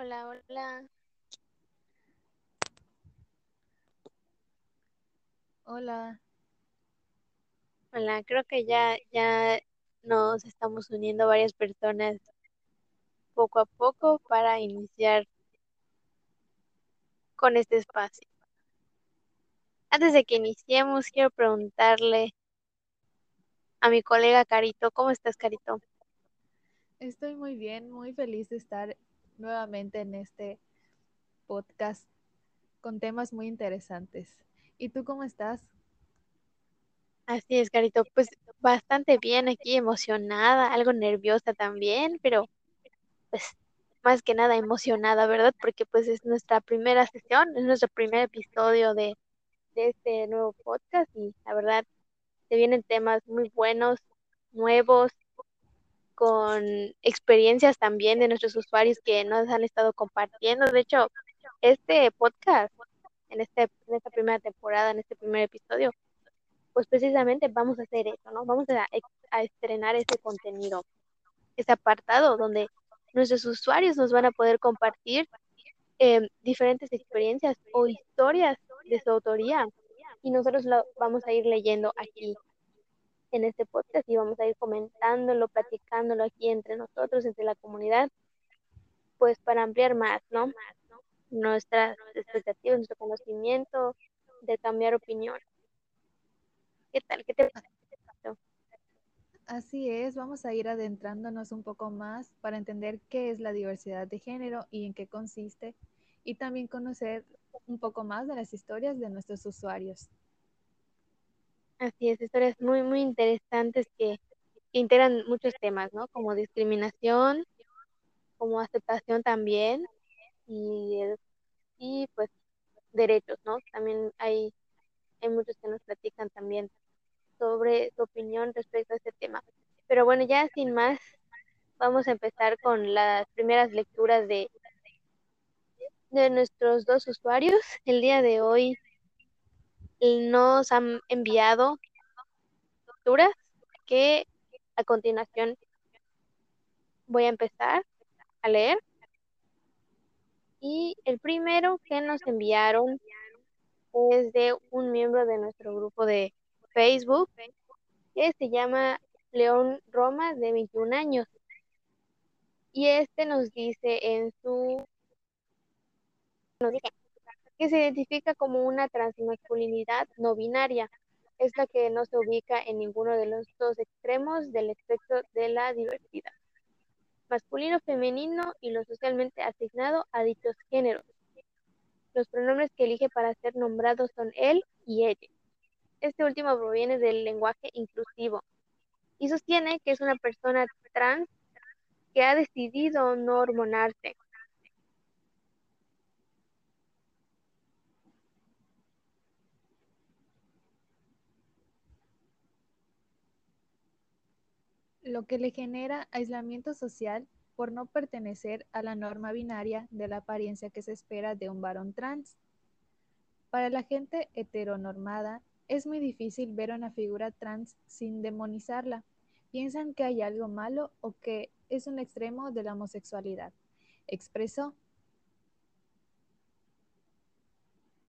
Hola, hola. Hola, Hola, creo que ya, ya nos estamos uniendo varias personas poco a poco para iniciar con este espacio. Antes de que iniciemos, quiero preguntarle a mi colega Carito, ¿cómo estás, Carito? estoy muy bien, muy feliz de estar nuevamente en este podcast con temas muy interesantes. ¿Y tú cómo estás? Así es, Carito, pues bastante bien aquí, emocionada, algo nerviosa también, pero pues más que nada emocionada, ¿verdad? Porque pues es nuestra primera sesión, es nuestro primer episodio de, de este nuevo podcast y la verdad se vienen temas muy buenos, nuevos, con experiencias también de nuestros usuarios que nos han estado compartiendo. De hecho, este podcast, en, este, en esta primera temporada, en este primer episodio, pues precisamente vamos a hacer eso, ¿no? Vamos a, estrenar ese contenido, ese apartado donde nuestros usuarios nos van a poder compartir eh, diferentes experiencias o historias de su autoría y nosotros lo vamos a ir leyendo aquí en este podcast y vamos a ir comentándolo, platicándolo aquí entre nosotros, entre la comunidad, pues para ampliar más, ¿no? Nuestras expectativas, nuestro conocimiento, de cambiar opinión. ¿Qué tal? ¿Qué te pareció? Así es, vamos a ir adentrándonos un poco más para entender qué es la diversidad de género y en qué consiste, y también conocer un poco más de las historias de nuestros usuarios. Así es, historias muy, muy interesantes que, que integran muchos temas, ¿no? Como discriminación, como aceptación también y, y pues derechos, ¿no? También hay, hay muchos que nos platican también sobre su opinión respecto a este tema. Pero bueno, ya sin más, vamos a empezar con las primeras lecturas de, de nuestros dos usuarios. El día de hoy nos han enviado lecturas que a continuación voy a empezar a leer. Y el primero que nos enviaron es de un miembro de nuestro grupo de Facebook que se llama León Roma, de 21 años. Y este nos dice en su, que se identifica como una transmasculinidad no binaria. Es la que no se ubica en ninguno de los dos extremos del espectro de la diversidad, masculino, femenino y lo socialmente asignado a dichos géneros. Los pronombres que elige para ser nombrado son él y ella. Este último proviene del lenguaje inclusivo y sostiene que es una persona trans que ha decidido no hormonarse. Lo que le genera aislamiento social por no pertenecer a la norma binaria de la apariencia que se espera de un varón trans. Para la gente heteronormada, es muy difícil ver una figura trans sin demonizarla. Piensan que hay algo malo o que es un extremo de la homosexualidad, expresó